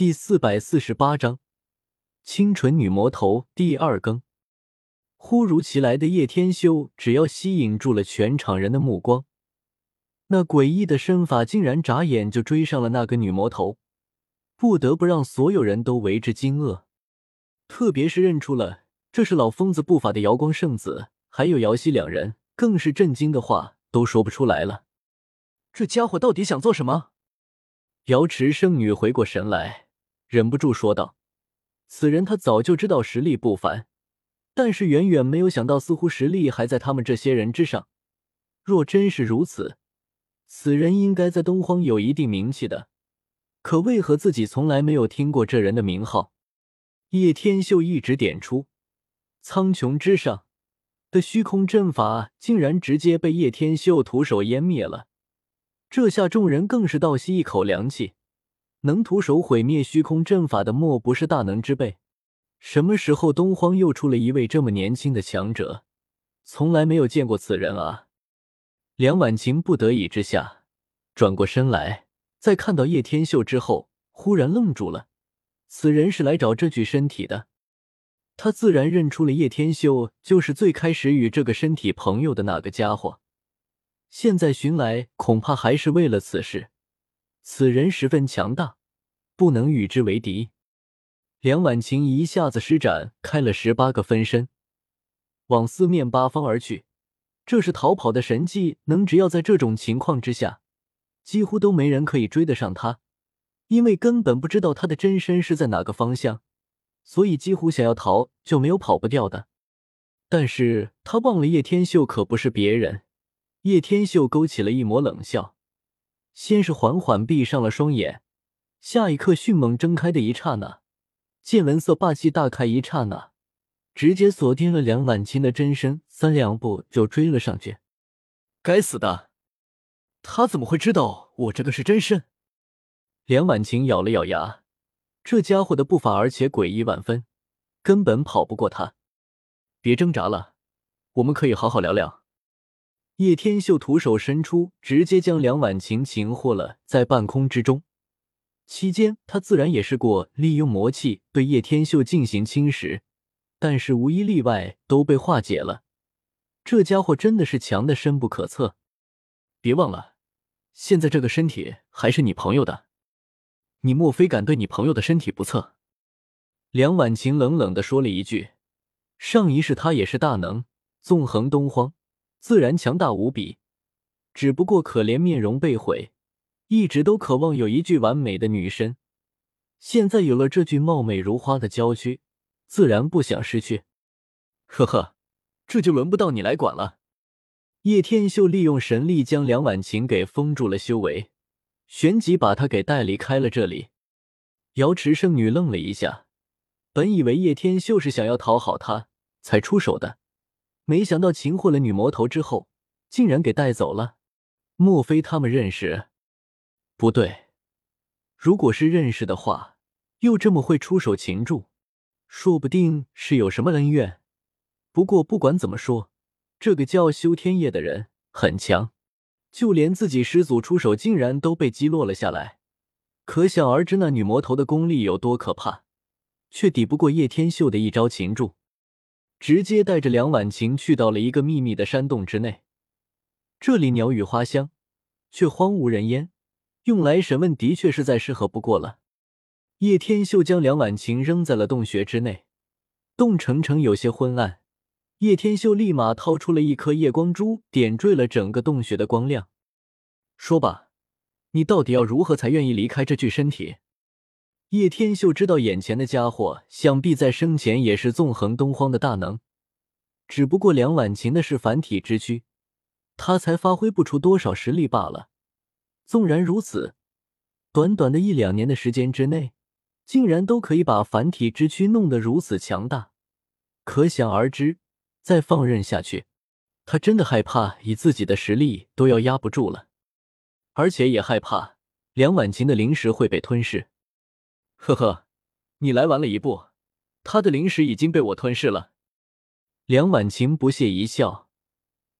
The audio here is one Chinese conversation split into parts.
第四百四十八章清纯女魔头第二更。忽如其来的叶天修，只要吸引住了全场人的目光，那诡异的身法竟然眨眼就追上了那个女魔头，不得不让所有人都为之惊愕。特别是认出了这是老疯子步法的瑶光圣子，还有瑶溪两人，更是震惊的话都说不出来了。这家伙到底想做什么？瑶池圣女回过神来。忍不住说道：“此人他早就知道实力不凡，但是远远没有想到，似乎实力还在他们这些人之上。若真是如此，此人应该在东荒有一定名气的。可为何自己从来没有听过这人的名号？”叶天秀一指点出，苍穹之上的虚空阵法竟然直接被叶天秀徒手湮灭了。这下众人更是倒吸一口凉气。能徒手毁灭虚空阵法的，莫不是大能之辈？什么时候东荒又出了一位这么年轻的强者？从来没有见过此人啊！梁婉晴不得已之下，转过身来，在看到叶天秀之后，忽然愣住了。此人是来找这具身体的，他自然认出了叶天秀，就是最开始与这个身体朋友的那个家伙。现在寻来，恐怕还是为了此事。此人十分强大，不能与之为敌。梁婉晴一下子施展开了十八个分身，往四面八方而去。这是逃跑的神技，能只要在这种情况之下，几乎都没人可以追得上他，因为根本不知道他的真身是在哪个方向，所以几乎想要逃就没有跑不掉的。但是他忘了叶天秀可不是别人。叶天秀勾起了一抹冷笑。先是缓缓闭上了双眼，下一刻迅猛睁开的一刹那，见闻色霸气大开一刹那，直接锁定了梁婉清的真身，三两步就追了上去。该死的，他怎么会知道我这个是真身？梁婉晴咬了咬牙，这家伙的步伐而且诡异万分，根本跑不过他。别挣扎了，我们可以好好聊聊。叶天秀徒手伸出，直接将梁婉晴擒获了在半空之中。期间，他自然也试过利用魔气对叶天秀进行侵蚀，但是无一例外都被化解了。这家伙真的是强的深不可测。别忘了，现在这个身体还是你朋友的，你莫非敢对你朋友的身体不测？梁婉晴冷冷的说了一句：“上一世他也是大能，纵横东荒。”自然强大无比，只不过可怜面容被毁，一直都渴望有一具完美的女身，现在有了这具貌美如花的娇躯，自然不想失去。呵呵，这就轮不到你来管了。叶天秀利用神力将梁婉晴给封住了修为，旋即把她给带离开了这里。瑶池圣女愣了一下，本以为叶天秀是想要讨好她才出手的。没想到擒获了女魔头之后，竟然给带走了。莫非他们认识？不对，如果是认识的话，又这么会出手擒住，说不定是有什么恩怨。不过不管怎么说，这个叫修天叶的人很强，就连自己师祖出手，竟然都被击落了下来。可想而知，那女魔头的功力有多可怕，却抵不过叶天秀的一招擒住。直接带着梁婉晴去到了一个秘密的山洞之内，这里鸟语花香，却荒无人烟，用来审问的确是再适合不过了。叶天秀将梁婉晴扔在了洞穴之内，洞城城有些昏暗，叶天秀立马掏出了一颗夜光珠，点缀了整个洞穴的光亮。说吧，你到底要如何才愿意离开这具身体？叶天秀知道，眼前的家伙想必在生前也是纵横东荒的大能，只不过梁婉晴的是凡体之躯，他才发挥不出多少实力罢了。纵然如此，短短的一两年的时间之内，竟然都可以把凡体之躯弄得如此强大，可想而知，再放任下去，他真的害怕以自己的实力都要压不住了，而且也害怕梁婉晴的灵石会被吞噬。呵呵，你来晚了一步，他的灵石已经被我吞噬了。梁婉晴不屑一笑，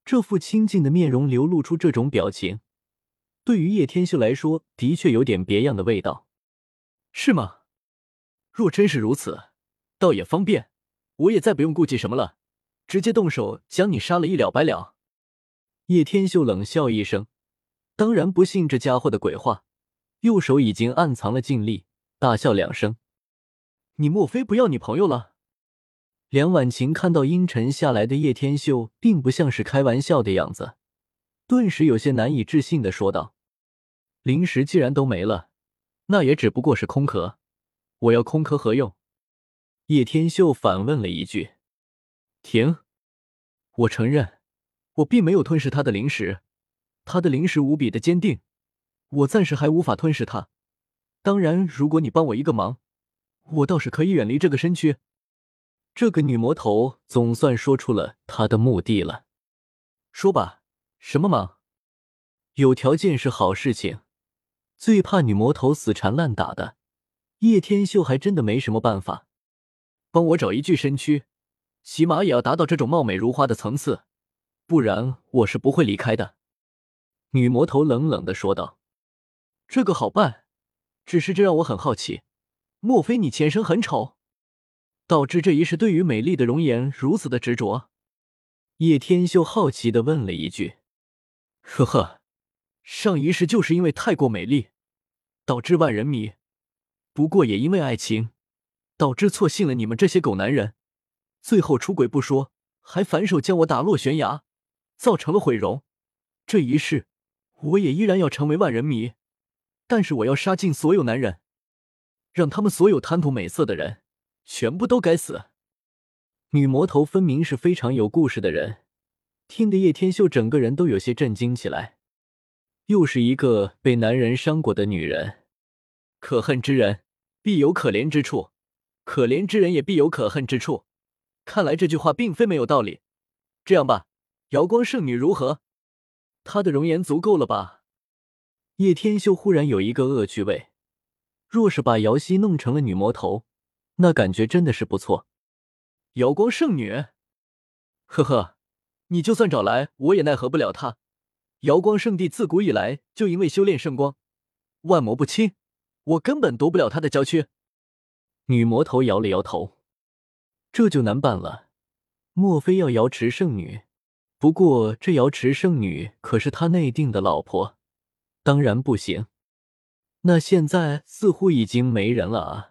这副清静的面容流露出这种表情，对于叶天秀来说，的确有点别样的味道，是吗？若真是如此，倒也方便，我也再不用顾忌什么了，直接动手将你杀了，一了百了。叶天秀冷笑一声，当然不信这家伙的鬼话，右手已经暗藏了劲力，大笑两声：“你莫非不要女朋友了？”梁婉晴看到阴沉下来的叶天秀，并不像是开玩笑的样子，顿时有些难以置信的说道：“灵石既然都没了，那也只不过是空壳，我要空壳何用？”叶天秀反问了一句：“停！我承认，我并没有吞噬他的灵石，他的灵石无比的坚定，我暂时还无法吞噬他。当然，如果你帮我一个忙，我倒是可以远离这个身躯。”这个女魔头总算说出了她的目的了，说吧，什么忙？有条件是好事情，最怕女魔头死缠烂打的。叶天秀还真的没什么办法，帮我找一具身躯，起码也要达到这种貌美如花的层次，不然我是不会离开的。女魔头冷冷的说道：“这个好办，只是这让我很好奇，莫非你前生很丑？”导致这一世对于美丽的容颜如此的执着，叶天秀好奇的问了一句：“呵呵，上一世就是因为太过美丽，导致万人迷。不过也因为爱情，导致错信了你们这些狗男人，最后出轨不说，还反手将我打落悬崖，造成了毁容。这一世，我也依然要成为万人迷，但是我要杀尽所有男人，让他们所有贪图美色的人。”全部都该死！女魔头分明是非常有故事的人，听得叶天秀整个人都有些震惊起来。又是一个被男人伤过的女人，可恨之人必有可怜之处，可怜之人也必有可恨之处。看来这句话并非没有道理。这样吧，瑶光圣女如何？她的容颜足够了吧？叶天秀忽然有一个恶趣味，若是把瑶溪弄成了女魔头。那感觉真的是不错，瑶光圣女，呵呵，你就算找来，我也奈何不了她。瑶光圣地自古以来就因为修炼圣光，万魔不侵，我根本夺不了她的娇躯。女魔头摇了摇头，这就难办了。莫非要瑶池圣女？不过这瑶池圣女可是他内定的老婆，当然不行。那现在似乎已经没人了啊。